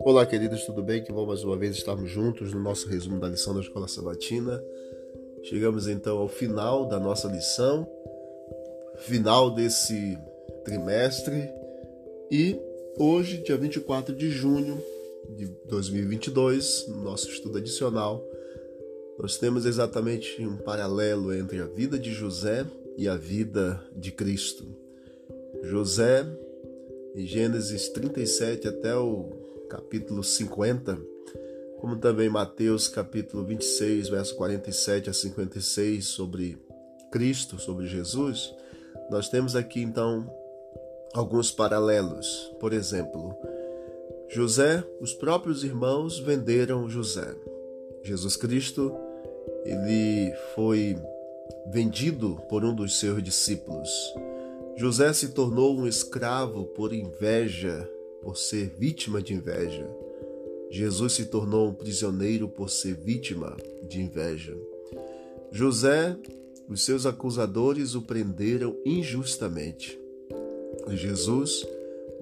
Olá, queridos, tudo bem? Que bom mais uma vez estarmos juntos no nosso resumo da lição da Escola Sabatina. Chegamos então ao final da nossa lição, final desse trimestre, e hoje, dia 24 de junho de 2022, no nosso estudo adicional, nós temos exatamente um paralelo entre a vida de José e a vida de Cristo. José, em Gênesis 37 até o capítulo 50, como também Mateus capítulo 26, verso 47 a 56 sobre Cristo, sobre Jesus, nós temos aqui então alguns paralelos. Por exemplo, José, os próprios irmãos venderam José. Jesus Cristo, ele foi vendido por um dos seus discípulos. José se tornou um escravo por inveja por ser vítima de inveja. Jesus se tornou um prisioneiro por ser vítima de inveja. José, os seus acusadores o prenderam injustamente. Jesus,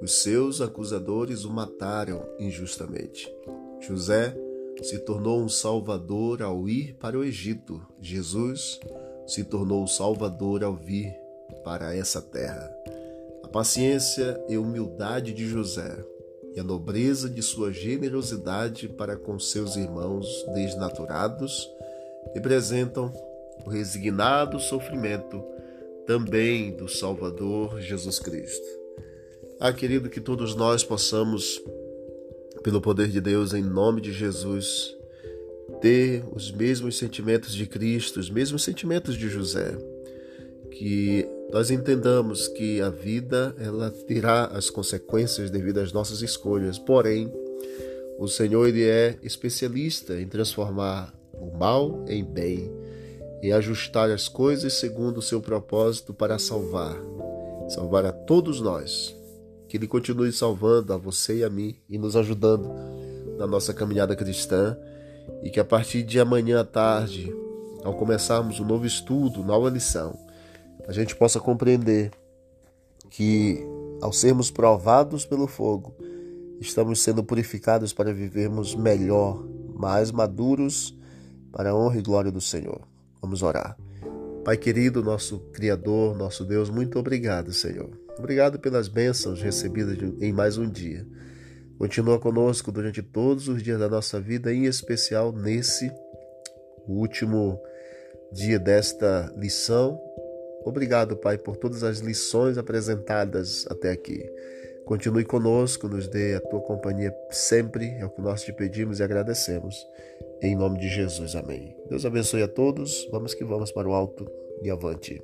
os seus acusadores o mataram injustamente. José se tornou um salvador ao ir para o Egito. Jesus se tornou o salvador ao vir para essa terra. A paciência e humildade de José e a nobreza de sua generosidade para com seus irmãos desnaturados representam o resignado sofrimento também do Salvador Jesus Cristo. Ah, querido, que todos nós possamos, pelo poder de Deus, em nome de Jesus, ter os mesmos sentimentos de Cristo, os mesmos sentimentos de José que nós entendamos que a vida ela terá as consequências devido às nossas escolhas. Porém, o Senhor ele é especialista em transformar o mal em bem e ajustar as coisas segundo o seu propósito para salvar, salvar a todos nós. Que ele continue salvando a você e a mim e nos ajudando na nossa caminhada cristã e que a partir de amanhã à tarde, ao começarmos um novo estudo, nova lição, a gente possa compreender que, ao sermos provados pelo fogo, estamos sendo purificados para vivermos melhor, mais maduros, para a honra e glória do Senhor. Vamos orar. Pai querido, nosso Criador, nosso Deus, muito obrigado, Senhor. Obrigado pelas bênçãos recebidas em mais um dia. Continua conosco durante todos os dias da nossa vida, em especial nesse último dia desta lição Obrigado, Pai, por todas as lições apresentadas até aqui. Continue conosco, nos dê a tua companhia sempre, é o que nós te pedimos e agradecemos. Em nome de Jesus, amém. Deus abençoe a todos. Vamos que vamos para o alto e avante.